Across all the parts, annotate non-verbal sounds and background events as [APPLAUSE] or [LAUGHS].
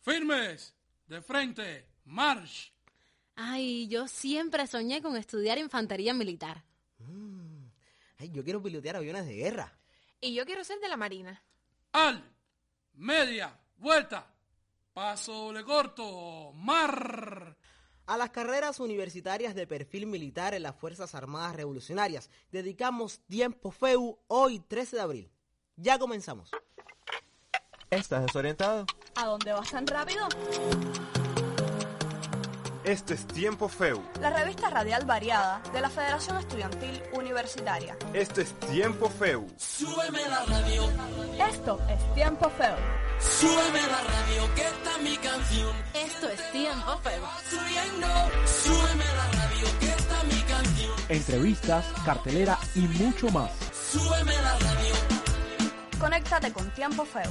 Firmes, de frente, march. Ay, yo siempre soñé con estudiar infantería militar. Ay, yo quiero pilotear aviones de guerra. Y yo quiero ser de la Marina. Al, media, vuelta, paso doble corto, mar. A las carreras universitarias de perfil militar en las Fuerzas Armadas Revolucionarias dedicamos tiempo FEU hoy 13 de abril. Ya comenzamos. ¿Estás desorientado? ¿A dónde vas tan rápido? Esto es Tiempo FEU. La revista radial variada de la Federación Estudiantil Universitaria. Esto es Tiempo FEU. Súbeme la radio, Esto es Tiempo Feo. súbeme la radio, que está mi canción. Esto es Tiempo Feo. Subiendo, súbeme la radio, que está mi canción. entrevistas, cartelera y mucho más. Súbeme la radio, Conéctate con Tiempo Feo.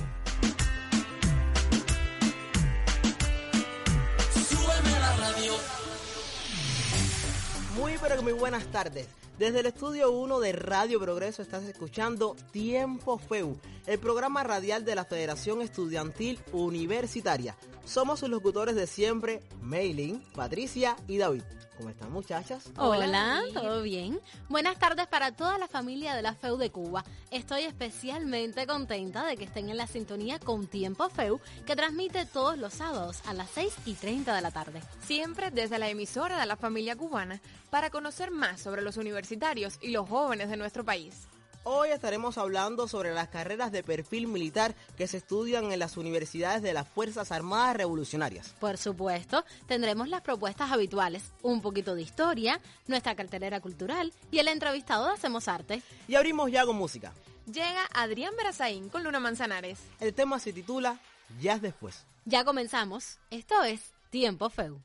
Muy pero muy buenas tardes. Desde el estudio 1 de Radio Progreso estás escuchando Tiempo FEU, el programa radial de la Federación Estudiantil Universitaria. Somos sus locutores de siempre, Maylin, Patricia y David. ¿Cómo están muchachas? Hola, ¿todo bien? Buenas tardes para toda la familia de la FEU de Cuba. Estoy especialmente contenta de que estén en la sintonía con Tiempo FEU, que transmite todos los sábados a las 6 y 30 de la tarde. Siempre desde la emisora de la familia cubana para conocer más sobre los universitarios y los jóvenes de nuestro país. Hoy estaremos hablando sobre las carreras de perfil militar que se estudian en las universidades de las Fuerzas Armadas Revolucionarias. Por supuesto, tendremos las propuestas habituales, un poquito de historia, nuestra cartelera cultural y el entrevistado de Hacemos Arte. Y abrimos ya con música. Llega Adrián Berazaín con Luna Manzanares. El tema se titula Jazz Después. Ya comenzamos. Esto es Tiempo FEU.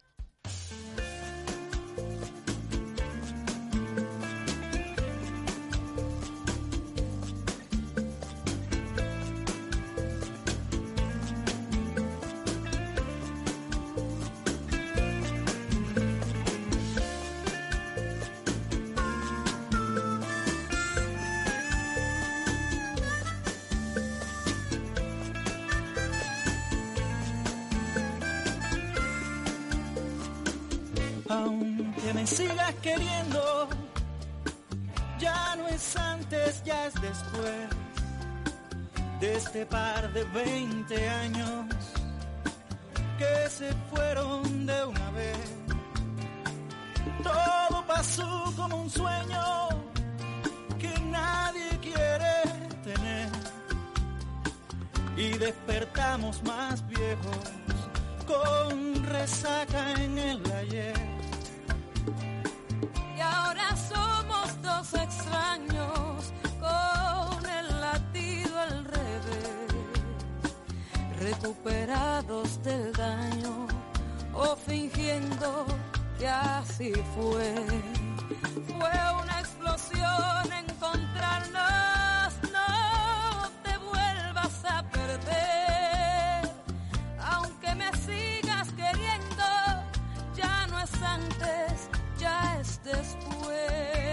Después de este par de 20 años que se fueron de una vez. Todo pasó como un sueño que nadie quiere tener y despertamos más viejos con resaca en el ayer. Y ahora somos dos extraños recuperados del daño o fingiendo que así fue. Fue una explosión encontrarnos, no te vuelvas a perder. Aunque me sigas queriendo, ya no es antes, ya es después.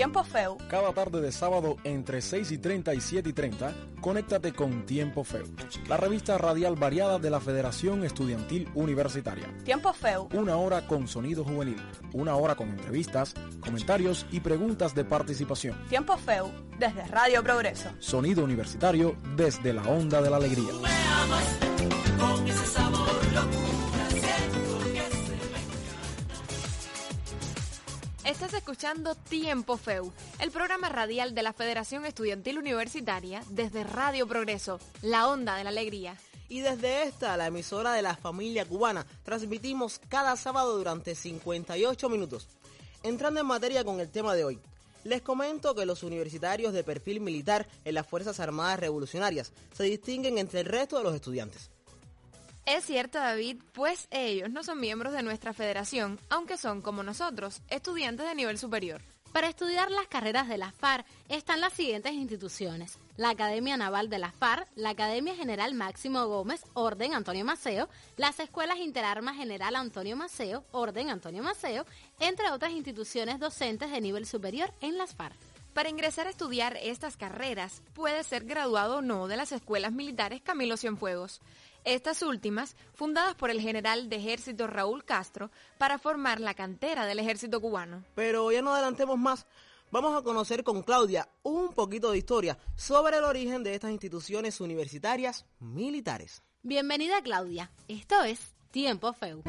Tiempo Feu. Cada tarde de sábado entre 6 y 30 y 7 y 30, conéctate con Tiempo Feu, la revista radial variada de la Federación Estudiantil Universitaria. Tiempo Feu. Una hora con sonido juvenil, una hora con entrevistas, comentarios y preguntas de participación. Tiempo Feu, desde Radio Progreso. Sonido universitario desde la onda de la alegría. Con ese sabor Estás escuchando Tiempo FEU, el programa radial de la Federación Estudiantil Universitaria desde Radio Progreso, la onda de la alegría. Y desde esta, la emisora de la familia cubana, transmitimos cada sábado durante 58 minutos. Entrando en materia con el tema de hoy, les comento que los universitarios de perfil militar en las Fuerzas Armadas Revolucionarias se distinguen entre el resto de los estudiantes. Es cierto, David, pues ellos no son miembros de nuestra federación, aunque son, como nosotros, estudiantes de nivel superior. Para estudiar las carreras de la FAR están las siguientes instituciones. La Academia Naval de la FAR, la Academia General Máximo Gómez, Orden Antonio Maceo, las Escuelas Interarmas General Antonio Maceo, Orden Antonio Maceo, entre otras instituciones docentes de nivel superior en las FAR. Para ingresar a estudiar estas carreras, puede ser graduado o no de las escuelas militares Camilo Cienfuegos. Estas últimas, fundadas por el general de ejército Raúl Castro para formar la cantera del ejército cubano. Pero ya no adelantemos más. Vamos a conocer con Claudia un poquito de historia sobre el origen de estas instituciones universitarias militares. Bienvenida Claudia, esto es Tiempo Feu.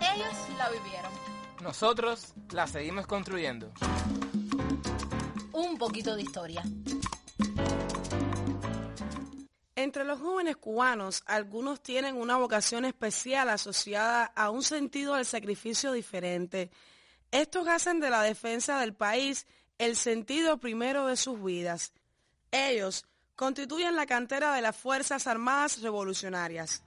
Ellos la vivieron. Nosotros la seguimos construyendo. Un poquito de historia. Entre los jóvenes cubanos, algunos tienen una vocación especial asociada a un sentido del sacrificio diferente. Estos hacen de la defensa del país el sentido primero de sus vidas. Ellos constituyen la cantera de las Fuerzas Armadas Revolucionarias.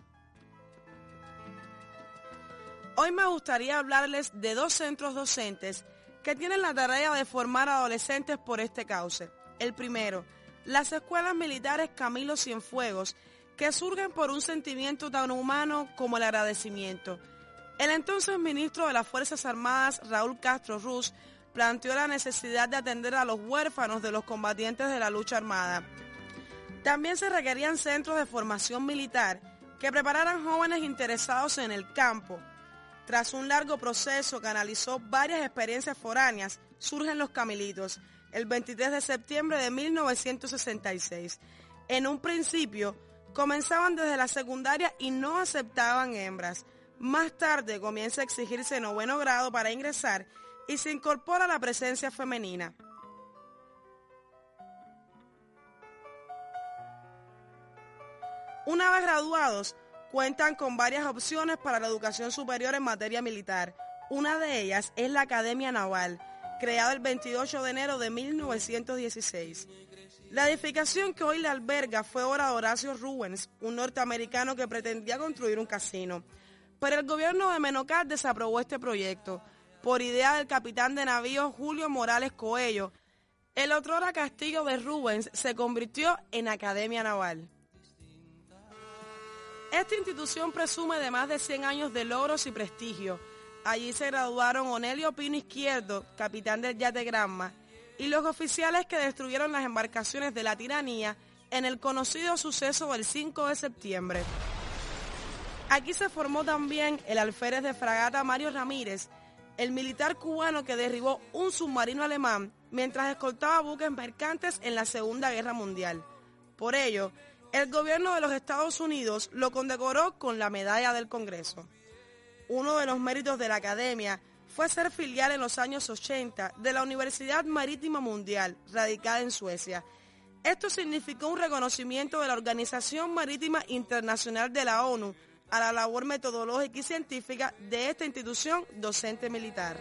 Hoy me gustaría hablarles de dos centros docentes que tienen la tarea de formar adolescentes por este cauce. El primero, las escuelas militares Camilo Cienfuegos, que surgen por un sentimiento tan humano como el agradecimiento. El entonces ministro de las Fuerzas Armadas, Raúl Castro Ruz, planteó la necesidad de atender a los huérfanos de los combatientes de la lucha armada. También se requerían centros de formación militar que prepararan jóvenes interesados en el campo. Tras un largo proceso que analizó varias experiencias foráneas, surgen los Camilitos, el 23 de septiembre de 1966. En un principio, comenzaban desde la secundaria y no aceptaban hembras. Más tarde comienza a exigirse noveno grado para ingresar y se incorpora la presencia femenina. Una vez graduados, cuentan con varias opciones para la educación superior en materia militar. Una de ellas es la Academia Naval, creada el 28 de enero de 1916. La edificación que hoy le alberga fue obra de Horacio Rubens, un norteamericano que pretendía construir un casino. Pero el gobierno de Menocat desaprobó este proyecto, por idea del capitán de navío Julio Morales Coello. El otrora castillo de Rubens se convirtió en Academia Naval. Esta institución presume de más de 100 años de logros y prestigio, Allí se graduaron Onelio Pino Izquierdo, capitán del yate Granma, y los oficiales que destruyeron las embarcaciones de la tiranía en el conocido suceso del 5 de septiembre. Aquí se formó también el alférez de fragata Mario Ramírez, el militar cubano que derribó un submarino alemán mientras escoltaba buques mercantes en la Segunda Guerra Mundial. Por ello, el gobierno de los Estados Unidos lo condecoró con la Medalla del Congreso. Uno de los méritos de la academia fue ser filial en los años 80 de la Universidad Marítima Mundial, radicada en Suecia. Esto significó un reconocimiento de la Organización Marítima Internacional de la ONU a la labor metodológica y científica de esta institución docente militar.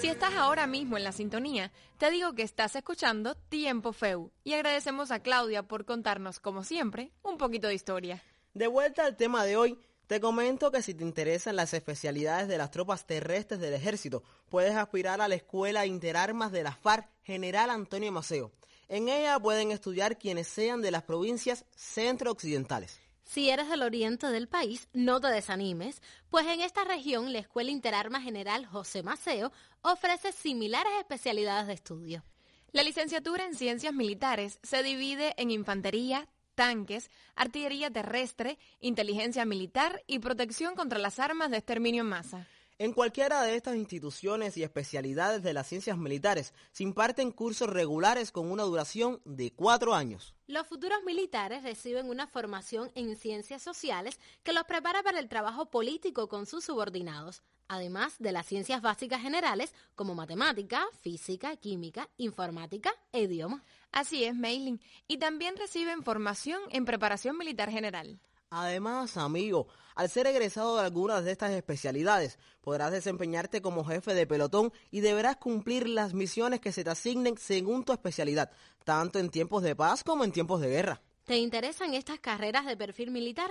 Si estás ahora mismo en la sintonía, te digo que estás escuchando Tiempo Feu y agradecemos a Claudia por contarnos, como siempre, un poquito de historia. De vuelta al tema de hoy, Te comento que si te interesan las especialidades de las tropas terrestres del ejército, puedes aspirar a la Escuela Interarmas de la FARC General Antonio Maceo. En ella pueden estudiar quienes sean de las provincias centro-occidentales. Si eres del oriente del país, no te desanimes, pues en esta región la Escuela Interarmas General José Maceo ofrece similares especialidades de estudio. La licenciatura en Ciencias Militares se divide en Infantería, tanques, artillería terrestre, inteligencia militar y protección contra las armas de exterminio en masa. En cualquiera de estas instituciones y especialidades de las ciencias militares se imparten cursos regulares con una duración de cuatro años. Los futuros militares reciben una formación en ciencias sociales que los prepara para el trabajo político con sus subordinados, además de las ciencias básicas generales como matemática, física, química, informática e idioma. Así es, Mailing. Y también reciben formación en preparación militar general. Además, amigo, al ser egresado de algunas de estas especialidades, podrás desempeñarte como jefe de pelotón y deberás cumplir las misiones que se te asignen según tu especialidad, tanto en tiempos de paz como en tiempos de guerra. ¿Te interesan estas carreras de perfil militar?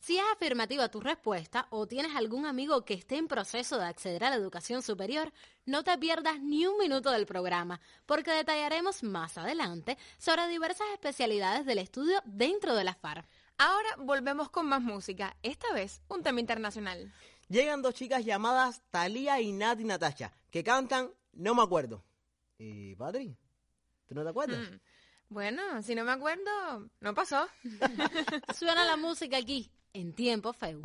Si es afirmativa tu respuesta o tienes algún amigo que esté en proceso de acceder a la educación superior, no te pierdas ni un minuto del programa, porque detallaremos más adelante sobre diversas especialidades del estudio dentro de la FARC. Ahora volvemos con más música, esta vez un tema internacional. Llegan dos chicas llamadas Talía y Nati Natacha, que cantan No me acuerdo. ¿Y Patri? ¿Tú no te acuerdas? Mm. Bueno, si no me acuerdo, no pasó. [LAUGHS] Suena la música aquí, en tiempo feu.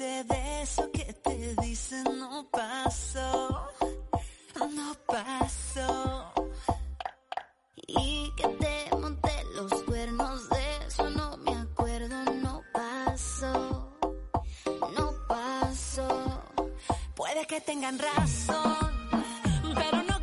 De eso que te dicen no pasó, no pasó. Y que te monté los cuernos de eso no me acuerdo, no pasó, no pasó. Puede que tengan razón, pero no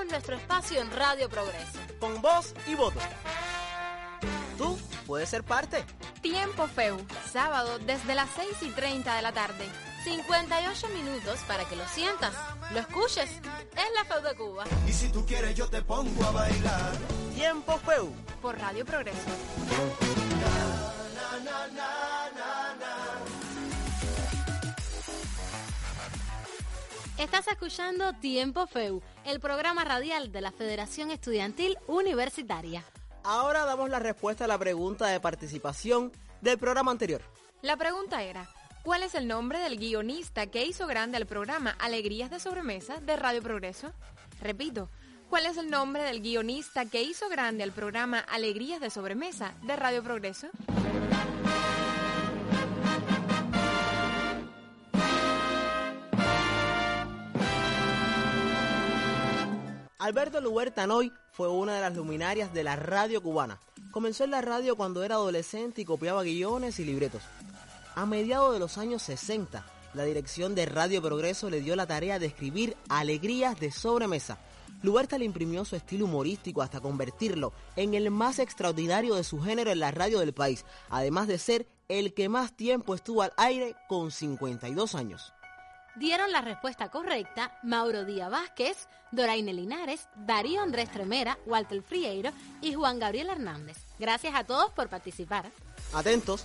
tenemos nuestro espacio en Radio Progreso. Con voz y voto. Tú puedes ser parte. Tiempo FEU, sábado desde las 6 y 30 de la tarde. 58 minutos para que lo sientas, lo escuches. Es la FEU de Cuba. Y si tú quieres yo te pongo a bailar. Tiempo FEU. Por Radio Progreso. Estás escuchando Tiempo FEU, el programa radial de la Federación Estudiantil Universitaria. Ahora damos la respuesta a la pregunta de participación del programa anterior. La pregunta era, ¿cuál es el nombre del guionista que hizo grande al programa Alegrías de Sobremesa de Radio Progreso? Repito, ¿cuál es el nombre del guionista que hizo grande al programa Alegrías de Sobremesa de Radio Progreso? Alberto Luberta Noy fue una de las luminarias de la radio cubana. Comenzó en la radio cuando era adolescente y copiaba guiones y libretos. A mediados de los años 60, la dirección de Radio Progreso le dio la tarea de escribir Alegrías de Sobremesa. Luberta le imprimió su estilo humorístico hasta convertirlo en el más extraordinario de su género en la radio del país, además de ser el que más tiempo estuvo al aire con 52 años. Dieron la respuesta correcta Mauro Díaz Vázquez, Doraine Linares, Darío Andrés Tremera, Walter Frieiro y Juan Gabriel Hernández. Gracias a todos por participar. Atentos,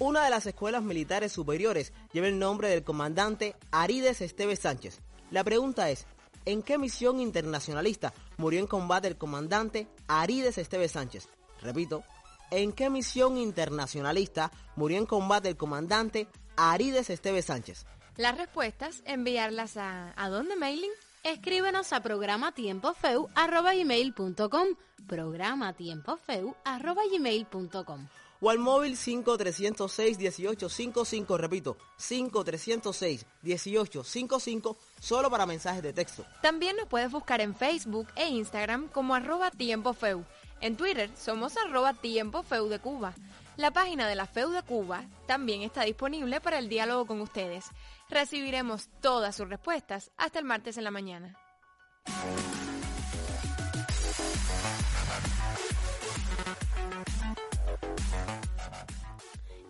una de las escuelas militares superiores lleva el nombre del comandante Arides Esteves Sánchez. La pregunta es, ¿en qué misión internacionalista murió en combate el comandante Arides Esteves Sánchez? Repito, ¿en qué misión internacionalista murió en combate el comandante Arides Esteves Sánchez? Las respuestas, enviarlas a... ¿A dónde mailing? Escríbenos a programatiempofeu.com programatiempofeu.com o al móvil 5306-1855, repito, 5306-1855, solo para mensajes de texto. También nos puedes buscar en Facebook e Instagram como arroba tiempofeu. En Twitter somos arroba tiempofeu de Cuba. La página de la FEU de Cuba también está disponible para el diálogo con ustedes. Recibiremos todas sus respuestas hasta el martes en la mañana.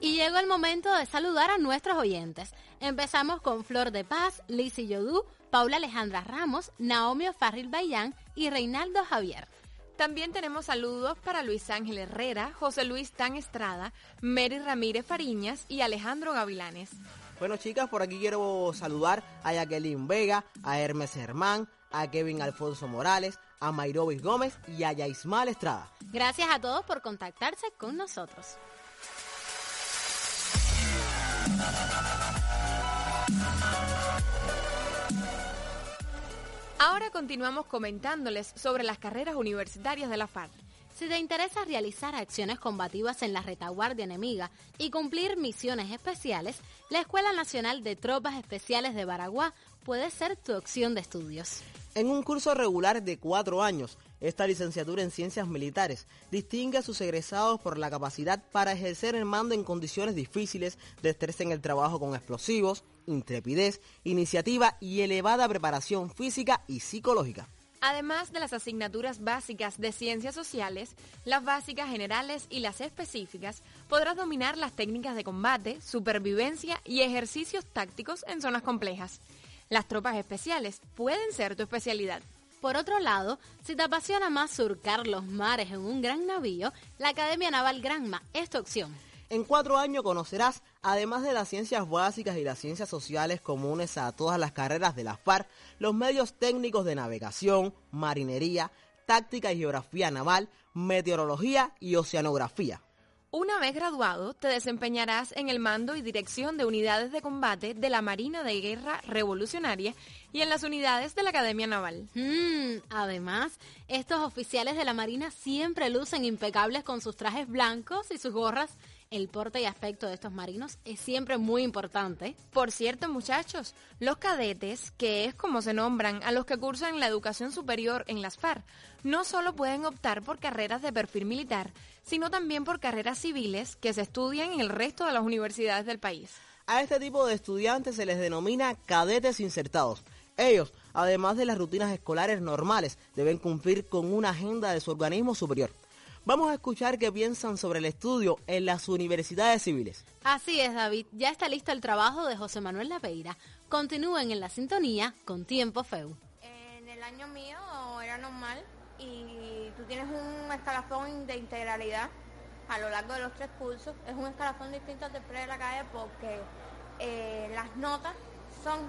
Y llegó el momento de saludar a nuestros oyentes. Empezamos con Flor de Paz, Lizzy Yodú, Paula Alejandra Ramos, Naomi Farril Bayán y Reinaldo Javier. También tenemos saludos para Luis Ángel Herrera, José Luis Tan Estrada, Mary Ramírez Fariñas y Alejandro Gavilanes. Bueno chicas, por aquí quiero saludar a Jacqueline Vega, a Hermes Germán, a Kevin Alfonso Morales, a Mayrobis Gómez y a Yaismal Estrada. Gracias a todos por contactarse con nosotros. Ahora continuamos comentándoles sobre las carreras universitarias de la FARC. Si te interesa realizar acciones combativas en la retaguardia enemiga y cumplir misiones especiales, la Escuela Nacional de Tropas Especiales de Baraguá puede ser tu opción de estudios. En un curso regular de cuatro años, esta licenciatura en Ciencias Militares distingue a sus egresados por la capacidad para ejercer el mando en condiciones difíciles, destreza en el trabajo con explosivos, intrepidez, iniciativa y elevada preparación física y psicológica. Además de las asignaturas básicas de ciencias sociales, las básicas generales y las específicas, podrás dominar las técnicas de combate, supervivencia y ejercicios tácticos en zonas complejas. Las tropas especiales pueden ser tu especialidad. Por otro lado, si te apasiona más surcar los mares en un gran navío, la Academia Naval Granma es tu opción. En cuatro años conocerás, además de las ciencias básicas y las ciencias sociales comunes a todas las carreras de la FARC, los medios técnicos de navegación, marinería, táctica y geografía naval, meteorología y oceanografía. Una vez graduado, te desempeñarás en el mando y dirección de unidades de combate de la Marina de Guerra Revolucionaria y en las unidades de la Academia Naval. Mm, además, estos oficiales de la Marina siempre lucen impecables con sus trajes blancos y sus gorras El porte y aspecto de estos marinos es siempre muy importante. Por cierto, muchachos, los cadetes, que es como se nombran a los que cursan la educación superior en las FARC, no solo pueden optar por carreras de perfil militar, sino también por carreras civiles que se estudian en el resto de las universidades del país. A este tipo de estudiantes se les denomina cadetes insertados. Ellos, además de las rutinas escolares normales, deben cumplir con una agenda de su organismo superior. Vamos a escuchar qué piensan sobre el estudio en las universidades civiles. Así es, David. Ya está listo el trabajo de José Manuel Lapeira. Continúen en la sintonía con Tiempo Feu. En el año mío era normal y tú tienes un escalafón de integralidad a lo largo de los tres cursos. Es un escalafón distinto al del pre de la calle porque eh, las notas son,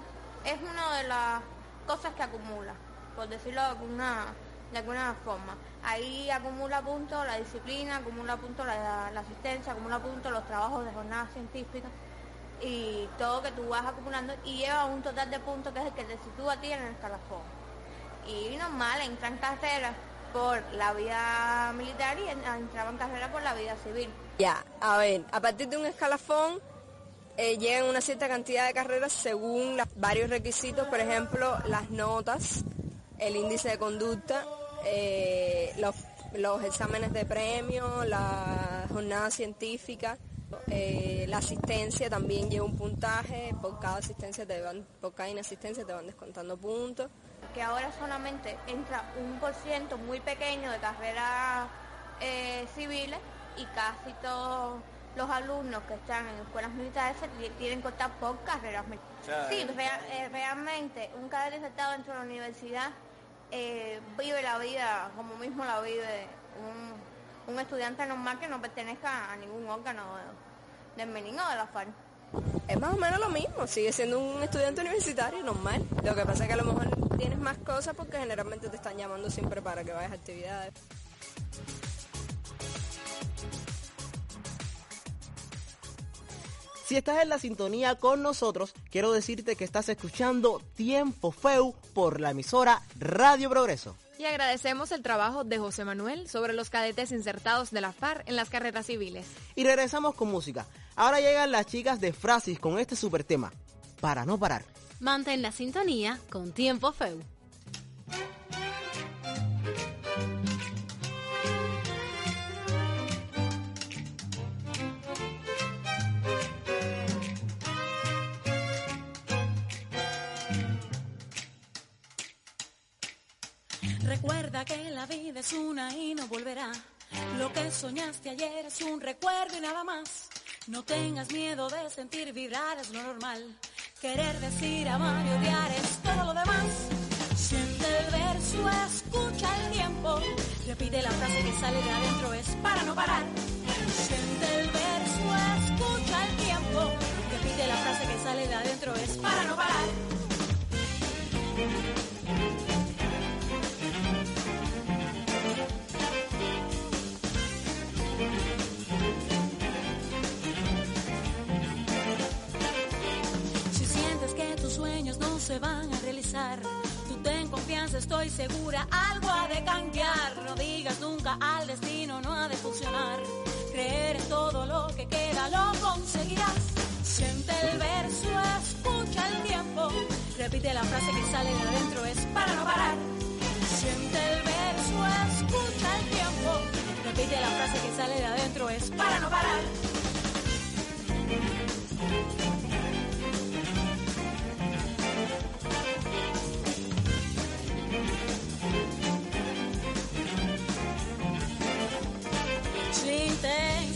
es una de las cosas que acumula, por decirlo de alguna, de alguna forma. Ahí acumula puntos la disciplina, acumula puntos la, asistencia, acumula puntos los trabajos de jornada científica y todo que tú vas acumulando y lleva un total de puntos que es el que te sitúa a ti en el escalafón. Y normal, entran carreras por la vida militar y entraban carreras por la vida civil. Ya, a ver, a partir de un escalafón eh, llegan una cierta cantidad de carreras según varios requisitos, por ejemplo, las notas, el índice de conducta, eh, los, los exámenes de premio, la jornada científica, eh, la asistencia también lleva un puntaje, por cada asistencia te van, por cada inasistencia te van descontando puntos. que ahora solamente entra un por ciento muy pequeño de carreras eh, civiles y casi todos los alumnos que están en escuelas militares se tienen que optar por carreras militares. Sí, eh, rea- eh, realmente un cadete insertado dentro de la universidad eh, vive la vida como mismo la vive un, un estudiante normal que no pertenezca a ningún órgano de- del MENIN o de la FARC. Es más o menos lo mismo, sigue siendo un estudiante universitario normal. Lo que pasa es que a lo mejor tienes más cosas porque generalmente te están llamando siempre para que vayas a actividades. Si estás en la sintonía con nosotros, quiero decirte que estás escuchando Tiempo Feu por la emisora Radio Progreso. Y agradecemos el trabajo de José Manuel sobre los cadetes insertados de la FARC en las carreras civiles. Y regresamos con música. Ahora llegan las chicas de Frasis con este super tema, Para no parar. Mantén la sintonía con Tiempo Feu. Que la vida es una y no volverá. Lo que soñaste ayer es un recuerdo y nada más. No tengas miedo de sentir vibrar, es lo normal. Querer decir amar y odiar es todo lo demás. Siente el verso, escucha el tiempo. Repite la frase que sale de adentro, es para no parar. Siente el verso, escucha el tiempo. Repite la frase que sale de adentro, es para no parar. Se van a realizar, tú ten confianza, estoy segura, algo ha de cambiar. No digas nunca al destino, no ha de funcionar. Creer en todo lo que queda, lo conseguirás. Siente el verso, escucha el tiempo. Repite la frase que sale de adentro, es para no parar. Siente el verso, escucha el tiempo. Repite la frase que sale de adentro, es para no parar.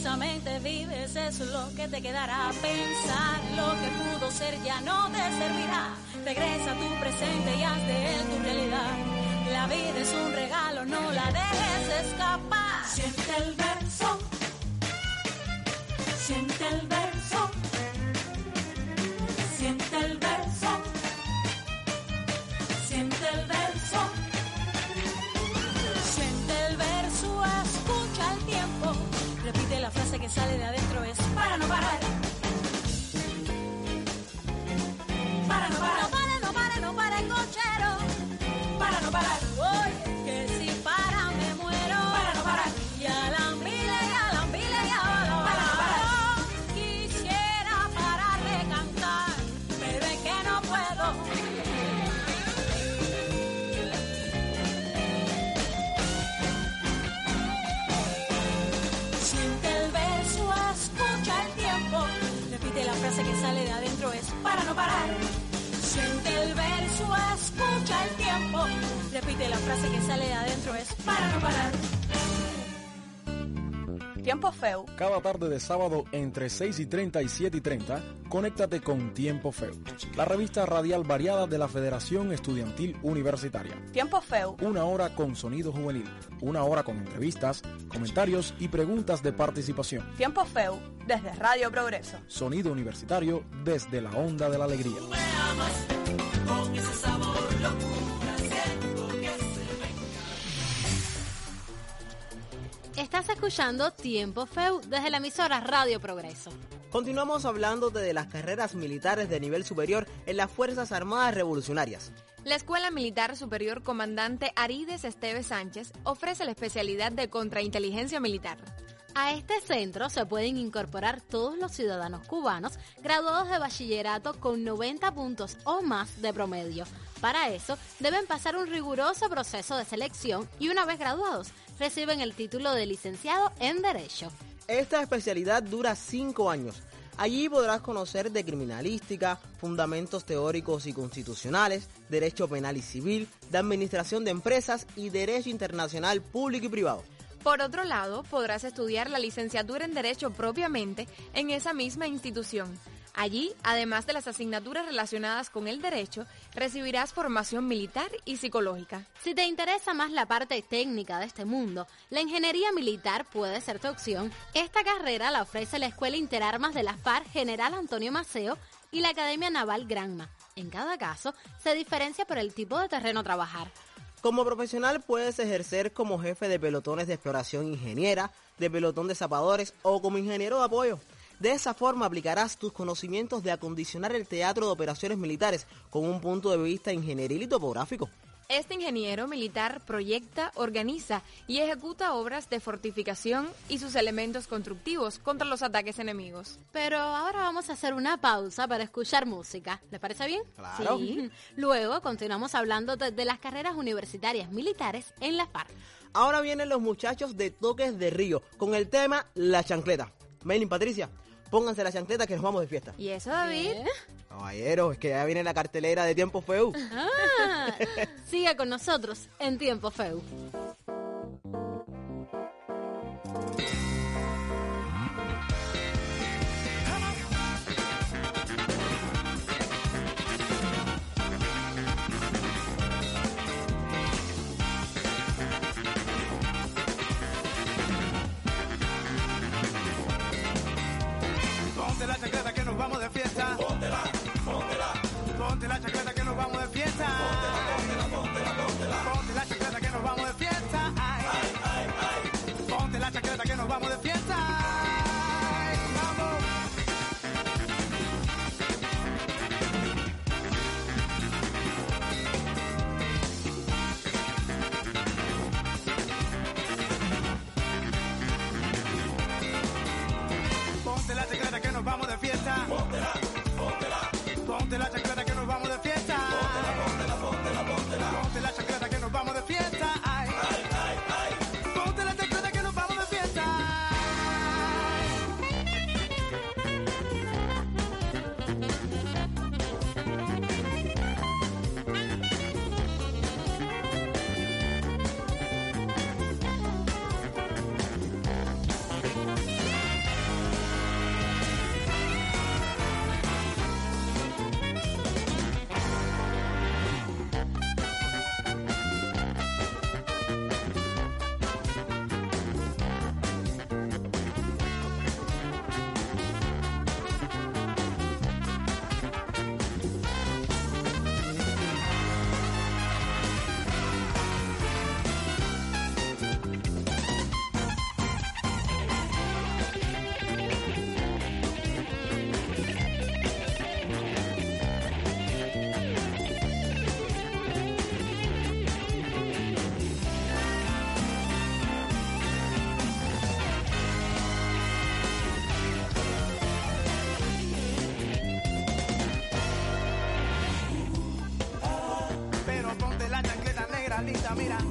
Intensamente vives, es lo que te quedará. Pensar lo que pudo ser ya no te servirá. Regresa a tu presente y haz de él tu realidad. La vida es un regalo, no la dejes escapar. Siente el verso. Siente el verso. Que sale de adentro, es para no parar. Siente el verso, escucha el tiempo. Repite la frase que sale de adentro, es para no parar. Tiempo Feu. Cada tarde de sábado entre 6 y 30 y 7 y 30, conéctate con Tiempo Feo, la revista radial variada de la Federación Estudiantil Universitaria. Tiempo Feu. Una hora con sonido juvenil, una hora con entrevistas, comentarios y preguntas de participación. Tiempo Feu desde Radio Progreso. Sonido universitario desde la onda de la alegría. Con ese sabor locura Estás escuchando Tiempo Feu desde la emisora Radio Progreso. Continuamos hablando de las carreras militares de nivel superior en las Fuerzas Armadas Revolucionarias. La Escuela Militar Superior Comandante Arides Esteve Sánchez ofrece la especialidad de contrainteligencia militar. A este centro se pueden incorporar todos los ciudadanos cubanos graduados de bachillerato con 90 puntos o más de promedio. Para eso deben pasar un riguroso proceso de selección y una vez graduados reciben el título de licenciado en Derecho. Esta especialidad dura cinco años. Allí podrás conocer de criminalística, fundamentos teóricos y constitucionales, derecho penal y civil, de administración de empresas y derecho internacional público y privado. Por otro lado, podrás estudiar la licenciatura en Derecho propiamente en esa misma institución. Allí, además de las asignaturas relacionadas con el derecho, recibirás formación militar y psicológica. Si te interesa más la parte técnica de este mundo, la ingeniería militar puede ser tu opción. Esta carrera la ofrece la Escuela Interarmas de la FAR General Antonio Maceo y la Academia Naval Granma. En cada caso, se diferencia por el tipo de terreno a trabajar. Como profesional puedes ejercer como jefe de pelotones de exploración ingeniera, de pelotón de zapadores o como ingeniero de apoyo. De esa forma aplicarás tus conocimientos de acondicionar el teatro de operaciones militares con un punto de vista ingenieril y topográfico. Este ingeniero militar proyecta, organiza y ejecuta obras de fortificación y sus elementos constructivos contra los ataques enemigos. Pero ahora vamos a hacer una pausa para escuchar música. ¿Les parece bien? Claro. Sí. [LAUGHS] Luego continuamos hablando de, de las carreras universitarias militares en la FARC. Ahora vienen los muchachos de Toques de Río con el tema La Chancleta. Maylin, Patricia, pónganse la chancleta que nos vamos de fiesta. ¿Y eso, David? Caballero, es que ya viene la cartelera de Tiempo Feu. Ah, siga con nosotros en Tiempo Feu. 变态 linda, mira.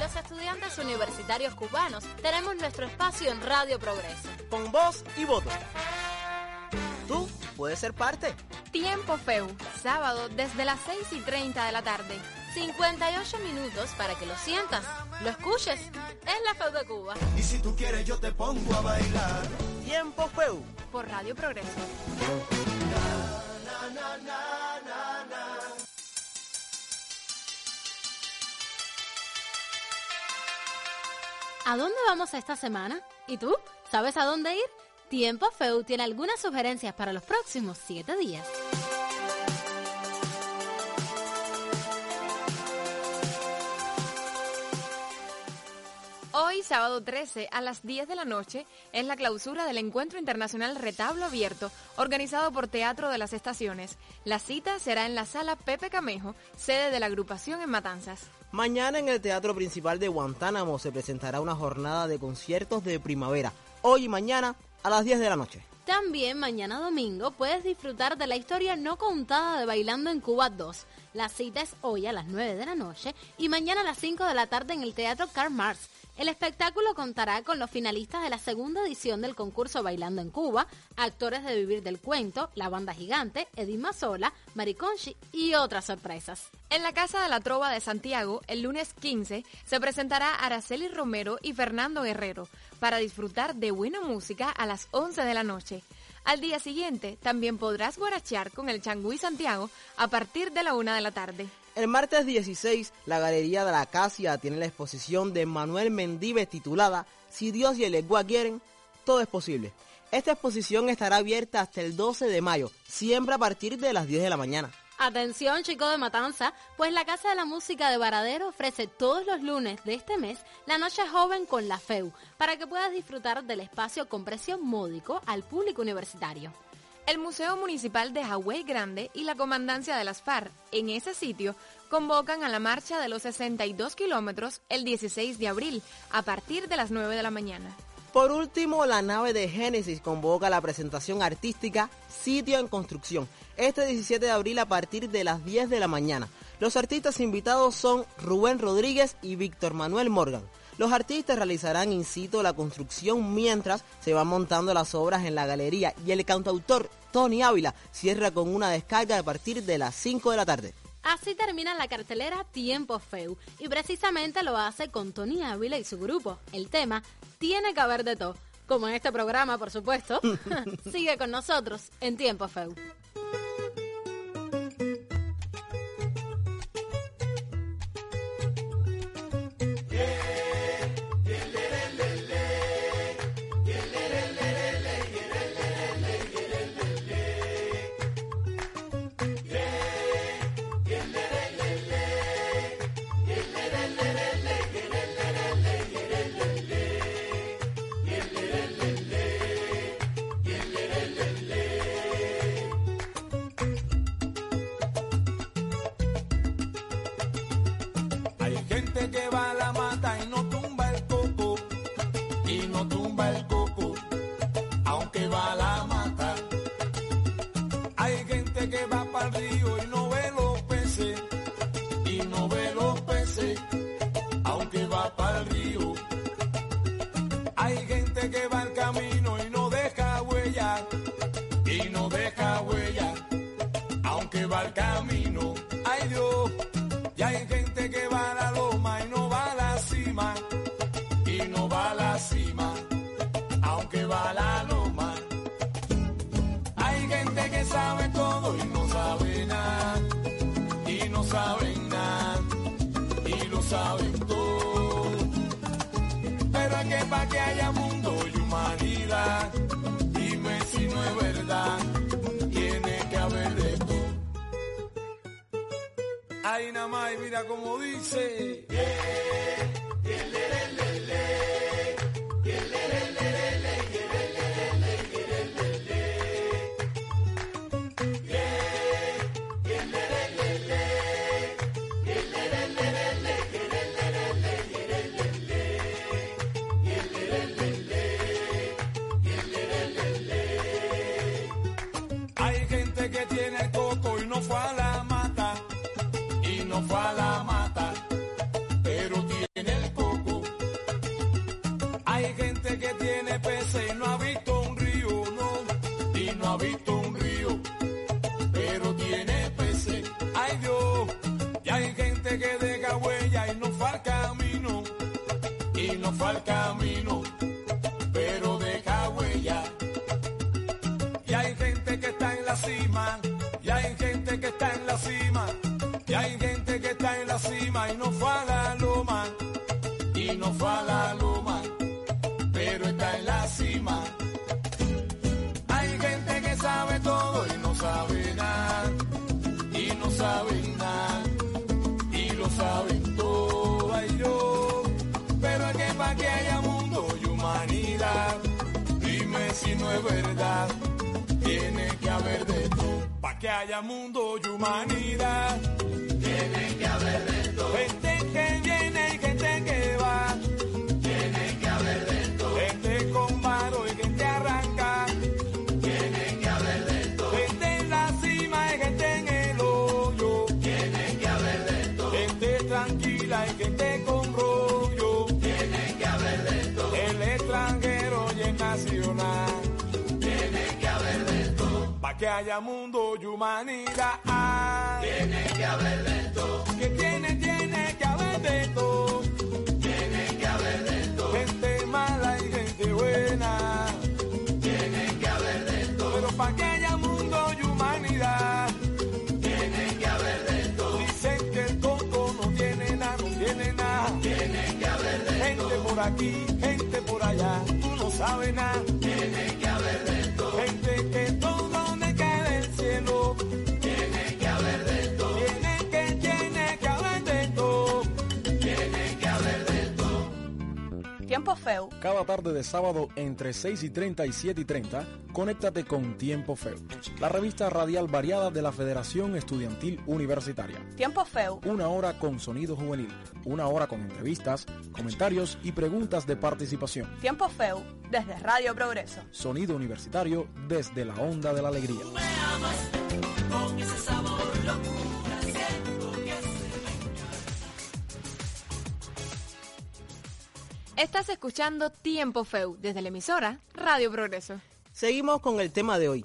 Los estudiantes universitarios cubanos tenemos nuestro espacio en Radio Progreso. Con voz y voto. Tú puedes ser parte. Tiempo FEU, sábado desde las 6 y 30 de la tarde. 58 minutos para que lo sientas, lo escuches. Es la FEU de Cuba. Y si tú quieres yo te pongo a bailar. Tiempo FEU. Por Radio Progreso. ¿A dónde vamos esta semana? ¿Y tú? ¿Sabes a dónde ir? Tiempo Feu tiene algunas sugerencias para los próximos 7 días. Hoy, sábado 13, a las 10 de la noche, es la clausura del Encuentro Internacional Retablo Abierto, organizado por Teatro de las Estaciones. La cita será en la sala Pepe Camejo, sede de la agrupación en Matanzas. Mañana en el Teatro Principal de Guantánamo se presentará una jornada de conciertos de primavera. Hoy y mañana a las 10 de la noche. También mañana domingo puedes disfrutar de la historia no contada de Bailando en Cuba 2. La cita es hoy a las 9 de la noche y mañana a las 5 de la tarde en el Teatro Karl Marx. El espectáculo contará con los finalistas de la segunda edición del concurso Bailando en Cuba, actores de Vivir del Cuento, La Banda Gigante, Edith Mazola, Mariconchi y otras sorpresas. En la Casa de la Trova de Santiago, el lunes 15, se presentará Araceli Romero y Fernando Guerrero para disfrutar de buena música a las 11 de la noche. Al día siguiente, también podrás guarachear con el Changüí Santiago a partir de la 1 de la tarde. El martes 16, la Galería de la Acacia tiene la exposición de Manuel Mendive titulada Si Dios y el Egua quieren, todo es posible. Esta exposición estará abierta hasta el 12 de mayo, siempre a partir de las 10 de la mañana. Atención chicos de Matanza, pues la Casa de la Música de Varadero ofrece todos los lunes de este mes la Noche Joven con la FEU, para que puedas disfrutar del espacio con precio módico al público universitario. El Museo Municipal de Hawái Grande y la Comandancia de las FARC en ese sitio convocan a la marcha de los 62 kilómetros el 16 de abril a partir de las 9 de la mañana. Por último, la nave de Génesis convoca la presentación artística Sitio en Construcción, este 17 de abril a partir de las 10 de la mañana. Los artistas invitados son Rubén Rodríguez y Víctor Manuel Morgan. Los artistas realizarán in situ la construcción mientras se van montando las obras en la galería y el cantautor Tony Ávila cierra con una descarga a partir de las 5 de la tarde. Así termina la cartelera Tiempo Feu y precisamente lo hace con Tony Ávila y su grupo. El tema tiene que haber de todo, como en este programa por supuesto. [LAUGHS] [LAUGHS] Sigue con nosotros en Tiempo Feu. Mundo y humanidad, tiene que haber de todo, gente que viene y gente que va, tiene que haber de todo, gente con varo y gente arranca, tiene que haber de todo, gente en la cima y gente en el hoyo, tiene que haber de todo, gente tranquila y gente con rollo, tiene que haber de todo, el extranjero y el nacional, tiene que haber de todo, para que haya mundo humanidad, tiene que haber de todo, Tiempo Feu. Cada tarde de sábado entre 6 y 30 y 7 y 30, conéctate con Tiempo Feo, la revista radial variada de la Federación Estudiantil Universitaria. Tiempo Feu. Una hora con sonido juvenil, una hora con entrevistas, comentarios y preguntas de participación. Tiempo Feu desde Radio Progreso. Sonido universitario desde la onda de la alegría. Con ese sabor Estás escuchando Tiempo Feu desde la emisora Radio Progreso. Seguimos con el tema de hoy.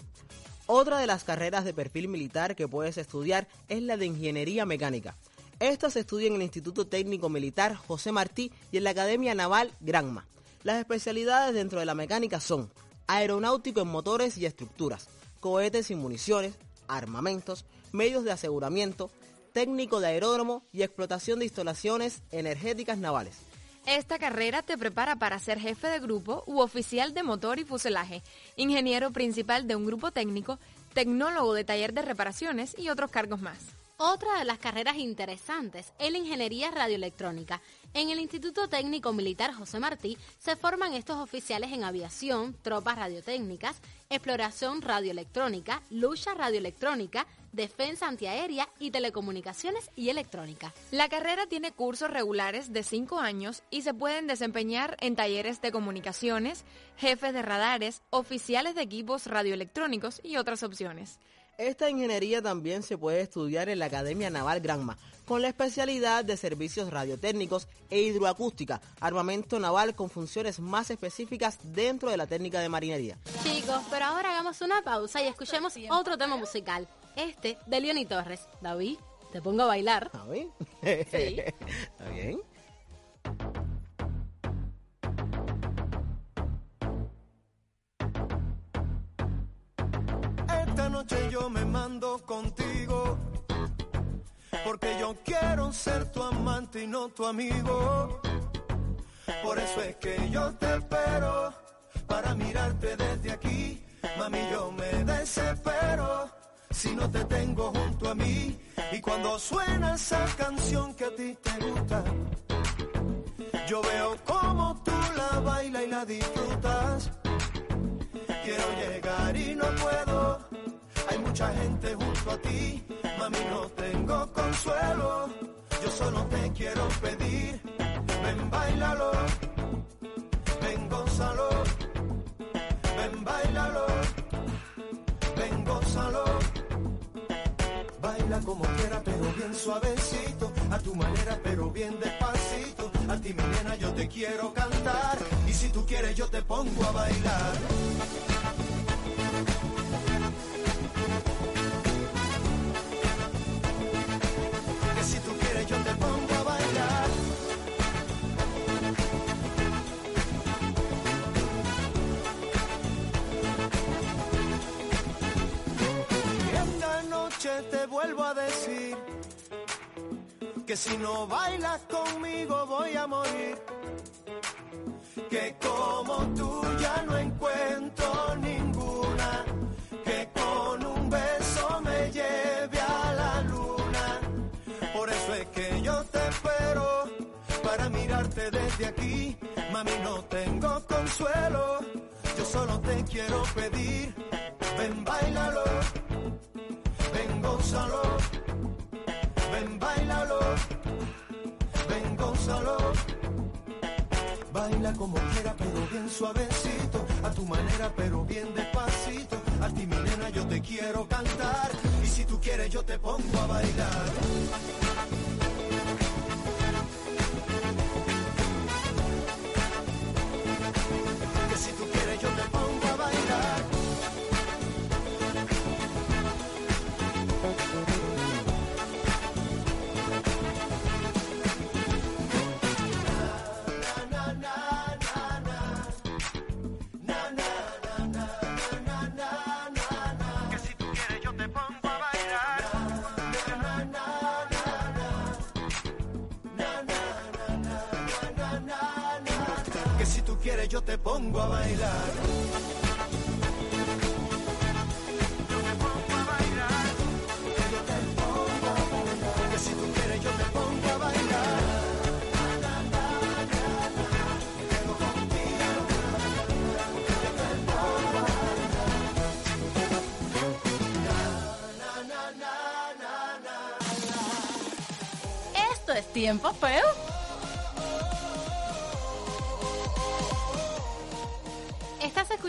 Otra de las carreras de perfil militar que puedes estudiar es la de Ingeniería Mecánica. Esta se estudia en el Instituto Técnico Militar José Martí y en la Academia Naval Granma. Las especialidades dentro de la mecánica son aeronáutico en motores y estructuras, cohetes y municiones, armamentos, medios de aseguramiento, técnico de aeródromo y explotación de instalaciones energéticas navales. Esta carrera te prepara para ser jefe de grupo u oficial de motor y fuselaje, ingeniero principal de un grupo técnico, tecnólogo de taller de reparaciones y otros cargos más. Otra de las carreras interesantes es la ingeniería radioelectrónica. En el Instituto Técnico Militar José Martí se forman estos oficiales en aviación, tropas radiotécnicas, exploración radioelectrónica, lucha radioelectrónica, defensa antiaérea y telecomunicaciones y electrónica. La carrera tiene cursos regulares de 5 años y se pueden desempeñar en talleres de comunicaciones, jefes de radares, oficiales de equipos radioelectrónicos y otras opciones. Esta ingeniería también se puede estudiar en la Academia Naval Granma, con la especialidad de servicios radiotécnicos e hidroacústica, armamento naval con funciones más específicas dentro de la técnica de marinería. Chicos, pero ahora hagamos una pausa y escuchemos otro tema musical, este de Leoni Torres. David, te pongo a bailar. ¿David? Sí. [LAUGHS] ¿Está bien? Esta noche yo me mando contigo. Porque yo quiero ser tu amante y no tu amigo. Por eso es que yo te espero. Para mirarte desde aquí. Mami, yo me desespero. Si no te tengo junto a mí. Y cuando suena esa canción que a ti te gusta. Yo veo como tú la bailas y la disfrutas. Quiero llegar y no puedo. Hay mucha gente junto a ti. Mami, no tengo consuelo. Yo solo te quiero pedir. Ven, bailalo. Ven, gózalo. Ven, bailalo. Ven, gózalo. Como quiera, pero bien suavecito. A tu manera, pero bien despacito. A ti, mi nena, yo te quiero cantar. Y si tú quieres yo te pongo a bailar. Que si no bailas conmigo voy a morir. Que como tú ya no encuentro ninguna, que con un beso me lleve a la luna. Por eso es que yo te espero para mirarte desde aquí. Mami, no tengo consuelo, yo solo te quiero pedir. Ven, bailalo, ven, gózalo, bailalo, ven, gózalo. Baila como quiera, pero bien suavecito. A tu manera, pero bien despacito. A ti, mi nena, yo te quiero cantar. Y si tú quieres, yo te pongo a bailar. Que si tú quieres, yo te pongo a bailar. Que si tú quieres, yo te pongo a bailar. Esto es tiempo feo.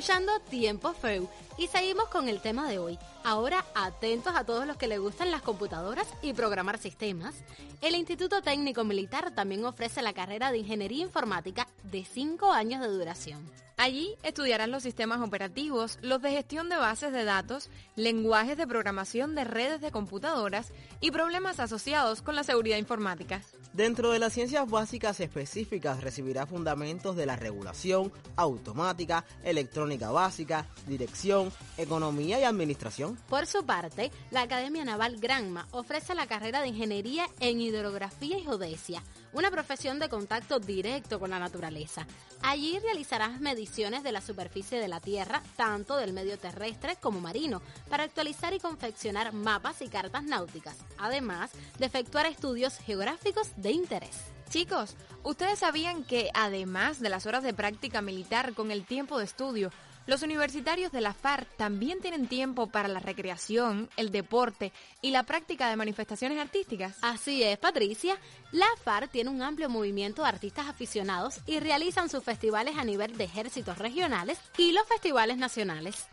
Escuchando Tiempo Feu y seguimos con el tema de hoy. Ahora, atentos a todos los que les gustan las computadoras y programar sistemas. El Instituto Técnico Militar también ofrece la carrera de Ingeniería Informática de 5 años de duración. Allí estudiarán los sistemas operativos, los de gestión de bases de datos, lenguajes de programación de redes de computadoras y problemas asociados con la seguridad informática. Dentro de las ciencias básicas específicas recibirá fundamentos de la regulación, automática, electrónica básica, dirección, economía y administración. Por su parte, la Academia Naval Granma ofrece la carrera de Ingeniería en Hidrografía y Geodesia, una profesión de contacto directo con la naturaleza. Allí realizarás mediciones de la superficie de la Tierra, tanto del medio terrestre como marino, para actualizar y confeccionar mapas y cartas náuticas, además de efectuar estudios geográficos de interés. Chicos, ¿ustedes sabían que además de las horas de práctica militar con el tiempo de estudio, los universitarios de la FARC también tienen tiempo para la recreación, el deporte y la práctica de manifestaciones artísticas? Así es, Patricia. La FARC tiene un amplio movimiento de artistas aficionados y realizan sus festivales a nivel de ejércitos regionales y los festivales nacionales.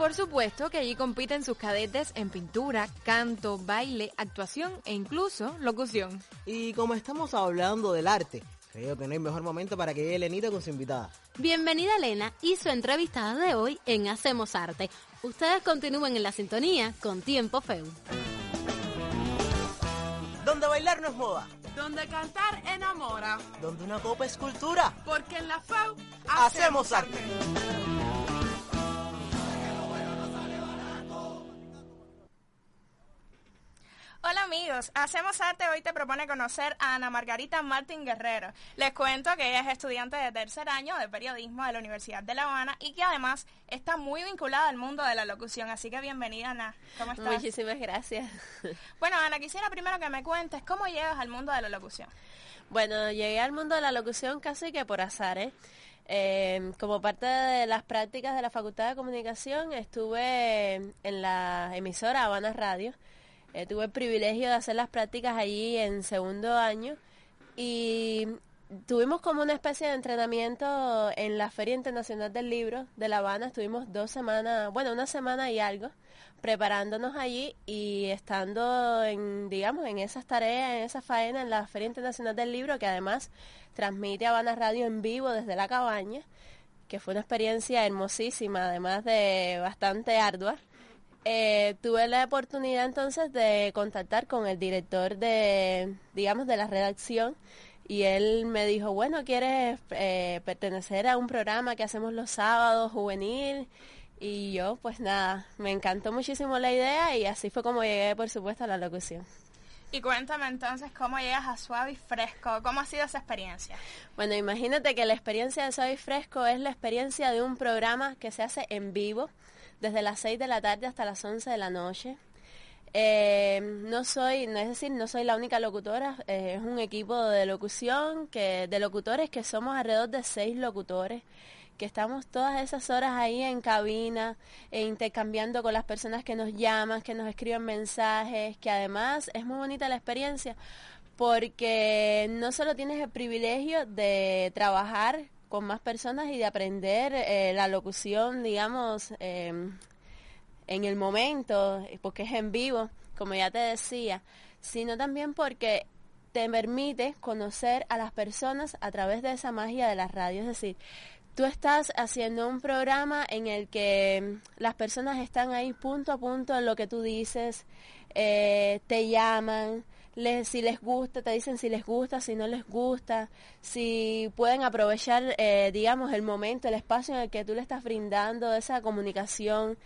Por supuesto que allí compiten sus cadetes en pintura, canto, baile, actuación e incluso locución. Y como estamos hablando del arte, creo que no hay mejor momento para que llegue Elenita con su invitada. Bienvenida Elena y su entrevistada de hoy en Hacemos Arte. Ustedes continúen en la sintonía con Tiempo Feu. Donde bailar no es moda, Donde cantar enamora. donde una copa es cultura. Porque en la FEU Hacemos arte. Hola amigos, Hacemos Arte hoy te propone conocer a Ana Margarita Martín Guerrero. Les cuento que ella es estudiante de tercer año de periodismo de la Universidad de La Habana y que además está muy vinculada al mundo de la locución. Así que bienvenida Ana, ¿cómo estás? Muchísimas gracias. Bueno Ana, quisiera primero que me cuentes cómo llegas al mundo de la locución. Bueno, llegué al mundo de la locución casi que por azar, ¿eh? Eh, como parte de las prácticas de la Facultad de Comunicación, estuve en la emisora Habana Radio. Eh, tuve el privilegio de hacer las prácticas allí en segundo año y tuvimos como una especie de entrenamiento en la Feria Internacional del Libro de La Habana. Estuvimos dos semanas, bueno, una semana y algo preparándonos allí y estando en, digamos, en esas tareas, en esa faena en la Feria Internacional del Libro, que además transmite Habana Radio en vivo desde la cabaña. que fue una experiencia hermosísima, además de bastante ardua. Eh, tuve la oportunidad entonces de contactar con el director de, digamos, de la redacción y él me dijo, bueno, ¿quieres eh, pertenecer a un programa que hacemos los sábados juvenil? Y yo, pues nada, me encantó muchísimo la idea y así fue como llegué, por supuesto, a la locución. Y cuéntame entonces cómo llegas a Suave y Fresco, cómo ha sido esa experiencia. Bueno, imagínate que la experiencia de Suave y Fresco es la experiencia de un programa que se hace en vivo desde las 6 de la tarde hasta las 11 de la noche. Eh, no soy, no es decir, no soy la única locutora, eh, es un equipo de locución que de locutores que somos alrededor de seis locutores que estamos todas esas horas ahí en cabina, e intercambiando con las personas que nos llaman, que nos escriben mensajes, que además es muy bonita la experiencia porque no solo tienes el privilegio de trabajar con más personas y de aprender eh, la locución, digamos, em, en el momento, porque es en vivo, como ya te decía, sino también porque te permite conocer a las personas a través de esa magia de la radio. Es decir, tú estás haciendo un programa en el que las personas están ahí punto a punto en lo que tú dices, eh, te llaman, les, si les gusta, te dicen si les gusta, si no les gusta, si pueden aprovechar, eh, digamos, el momento, el espacio en el que tú le estás brindando esa comunicación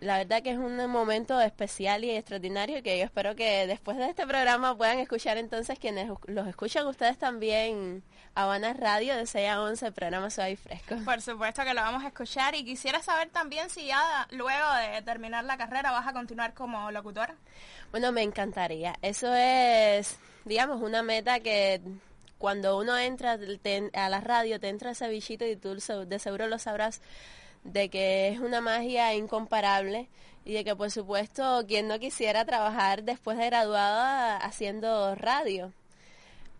la verdad que es un momento especial y extraordinario que yo espero que después de este programa puedan escuchar entonces quienes los escuchan ustedes también Habana Radio de 6 a 11, el programa Suave y Fresco. Por supuesto que lo vamos a escuchar y quisiera saber también si ya luego de terminar la carrera vas a continuar como locutora. Bueno, me encantaría. Eso es, digamos, una meta que cuando uno entra a la radio te entra ese bichito y tú de seguro lo sabrás de que es una magia incomparable y de que por supuesto quien no quisiera trabajar después de graduada haciendo radio.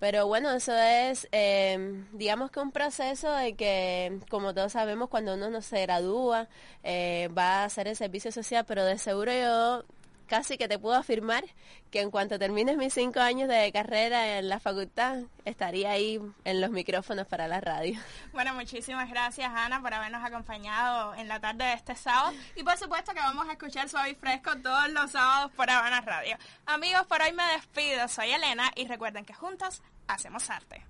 Pero bueno, eso es, eh, digamos que un proceso de que, como todos sabemos, cuando uno no se gradúa, eh, va a hacer el servicio social, pero de seguro yo casi que te puedo afirmar que en cuanto termines mis cinco años de carrera en la facultad, estaría ahí en los micrófonos para la radio. Bueno, muchísimas gracias Ana por habernos acompañado en la tarde de este sábado y por supuesto que vamos a escuchar Suave y Fresco todos los sábados por Habana Radio. Amigos, por hoy me despido, soy Elena y recuerden que juntas hacemos arte.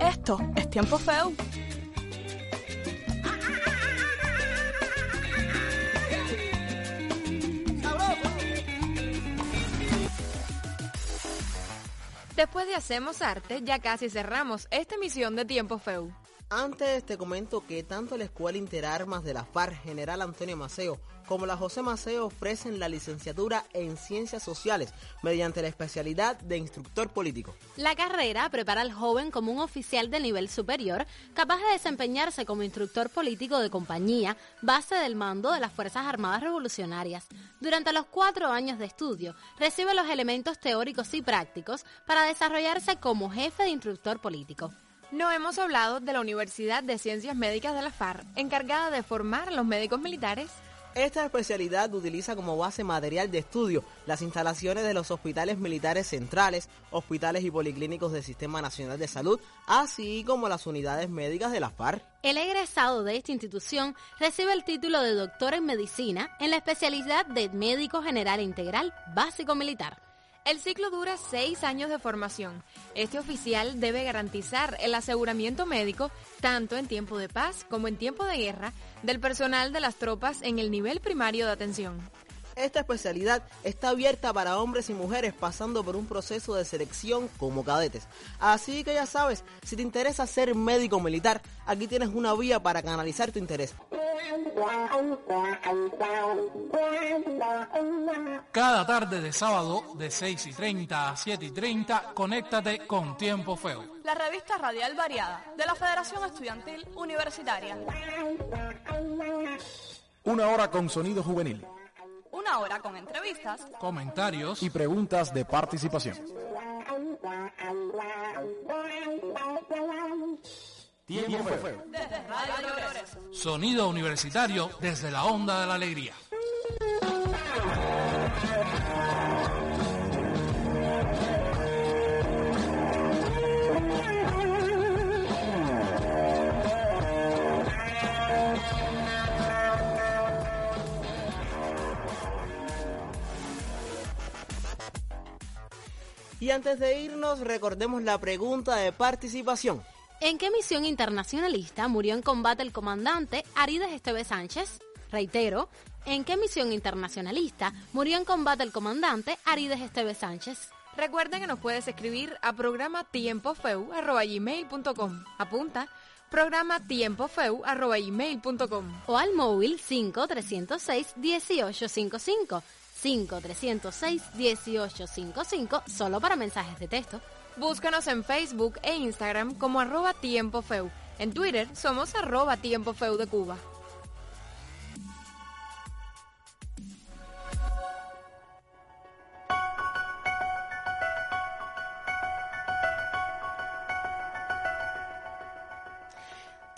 Esto es Tiempo Feo. Después de Hacemos Arte, ya casi cerramos esta emisión de Tiempo Feu. Antes te comento que tanto la Escuela Interarmas de la FAR General Antonio Maceo como la José Maceo ofrecen la licenciatura en Ciencias Sociales mediante la especialidad de instructor político. La carrera prepara al joven como un oficial de nivel superior capaz de desempeñarse como instructor político de compañía, base del mando de las Fuerzas Armadas Revolucionarias. Durante los cuatro años de estudio, recibe los elementos teóricos y prácticos para desarrollarse como jefe de instructor político. No hemos hablado de la Universidad de Ciencias Médicas de la FAR, encargada de formar a los médicos militares. Esta especialidad utiliza como base material de estudio las instalaciones de los hospitales militares centrales, hospitales y policlínicos del Sistema Nacional de Salud, así como las unidades médicas de la FAR. El egresado de esta institución recibe el título de doctor en medicina en la especialidad de médico general integral básico militar. El ciclo dura seis años de formación. Este oficial debe garantizar el aseguramiento médico, tanto en tiempo de paz como en tiempo de guerra, del personal de las tropas en el nivel primario de atención. Esta especialidad está abierta para hombres y mujeres pasando por un proceso de selección como cadetes. Así que ya sabes, si te interesa ser médico militar, aquí tienes una vía para canalizar tu interés. Cada tarde de sábado de 6 y 30 a 7 y 30, conéctate con Tiempo Feo. La revista radial variada de la Federación Estudiantil Universitaria. Una hora con sonido juvenil. Una hora con entrevistas, comentarios y preguntas de participación. Tiempo Feo. Sonido universitario desde la onda de la alegría. Y antes de irnos, recordemos la pregunta de participación. ¿En qué misión internacionalista murió en combate el comandante Arides Esteve Sánchez? Reitero, ¿en qué misión internacionalista murió en combate el comandante Arides Esteve Sánchez? Recuerda que nos puedes escribir a programa tiempofeu.gmail.com. Apunta, programa tiempofeu.gmail.com. O al móvil 5-306-1855. 5-306-1855, solo para mensajes de texto. Búscanos en Facebook e Instagram como arroba tiempofeu. En Twitter somos arroba tiempofeu de Cuba.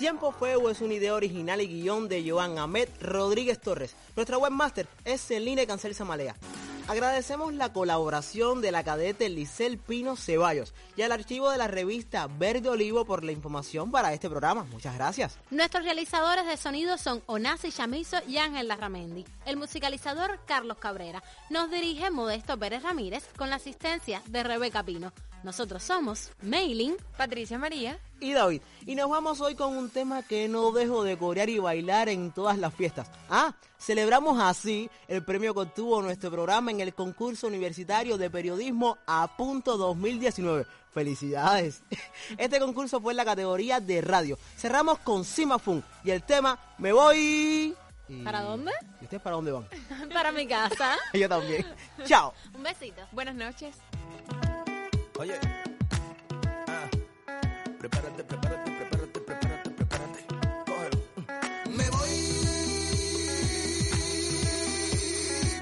Tiempo Fuego es una idea original y guion de Joan Ahmed Rodríguez Torres. Nuestra webmaster es Celine Cancel Samalea. Agradecemos la colaboración de la cadete Licel Pino Ceballos y al archivo de la revista Verde Olivo por la información para este programa. Muchas gracias. Nuestros realizadores de sonido son Onasi Chamizo y Ángel Larramendi. El musicalizador Carlos Cabrera. Nos dirige Modesto Pérez Ramírez con la asistencia de Rebeca Pino. Nosotros somos Mailing, Patricia María y David. Y nos vamos hoy con un tema que no dejo de corear y bailar en todas las fiestas. Ah, celebramos así el premio que obtuvo nuestro programa en el concurso universitario de periodismo a punto 2019. Felicidades. [LAUGHS] Este concurso fue en la categoría de radio. Cerramos con Simafun y el tema Me voy. ¿Para dónde? ¿Y ustedes para dónde van? [LAUGHS] Para mi casa. [LAUGHS] Yo también. Chao. Un besito. Buenas noches. Oye. Ah. Prepárate, prepárate, prepárate, prepárate, prepárate. Cógelo. Me voy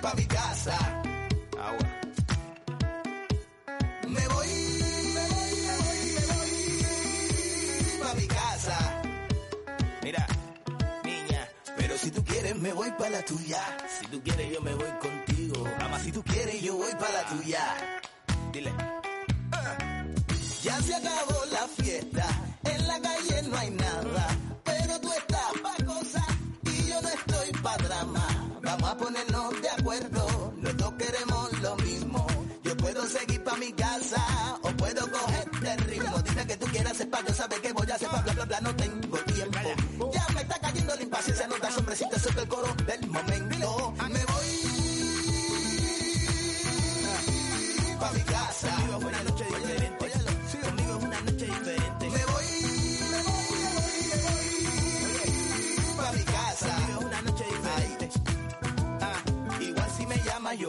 pa' mi casa. Agua. Me voy, me voy, me voy, me voy pa' mi casa. Mira, niña, pero si tú quieres me voy pa' la tuya. Si tú quieres yo me voy contigo. Mamá, si tú quieres yo voy pa' la tuya. Dile. Ya se acabó la fiesta, en la calle no hay nada, pero tú estás pa' cosas y yo no estoy pa' drama. Vamos a ponernos de acuerdo, los dos queremos lo mismo. Yo puedo seguir pa' mi casa o puedo cogerte el ritmo. Dime que tú quieras hacer pa' yo saber qué voy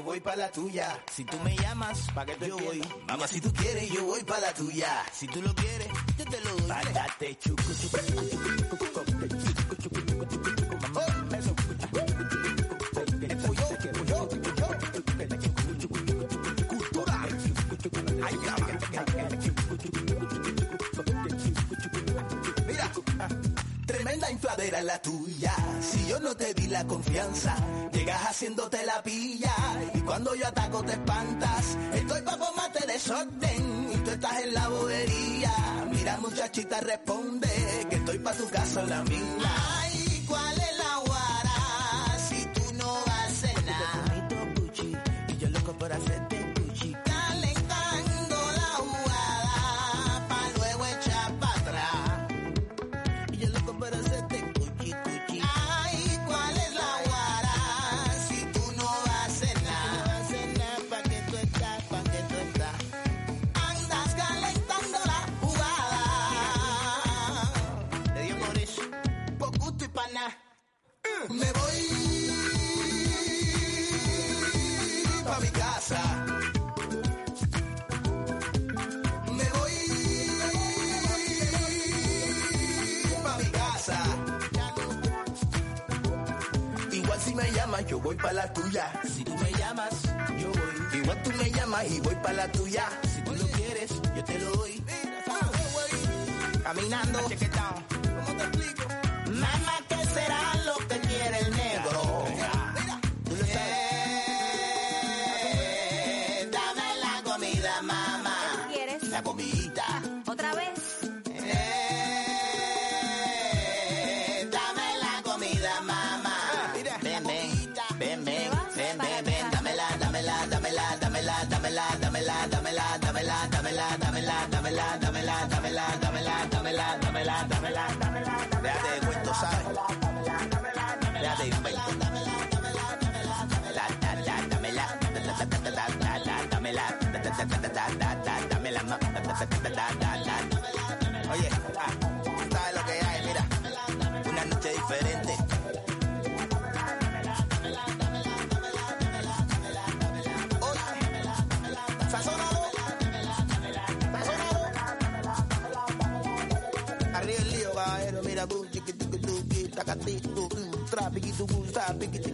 voy pa' la tuya. Si tú me llamas, pa' que yo voy. Mamá, si tú quieres, yo voy pa' la tuya. Si tú lo quieres, yo te lo doy. Pátate, chucu, chucu, chucu, chucu, chucu, chucu, chucu, chucu, chucu, mamá. Eso, chucu, chucu, chucu, chucu, chucu, chucu, Mira, tremenda infladera la tuya. No te di la confianza, llegas haciéndote la pilla. Y cuando yo ataco te espantas. Estoy pa' formarte desorden y tú estás en la bobería. Mira, muchachita, responde que estoy pa' tu casa la mía. Pa' la tuya. Si tú me llamas, yo voy. Igual tú me llamas y voy pa' la tuya. Si tú lo quieres, yo te lo doy. Caminando. Tu, gu,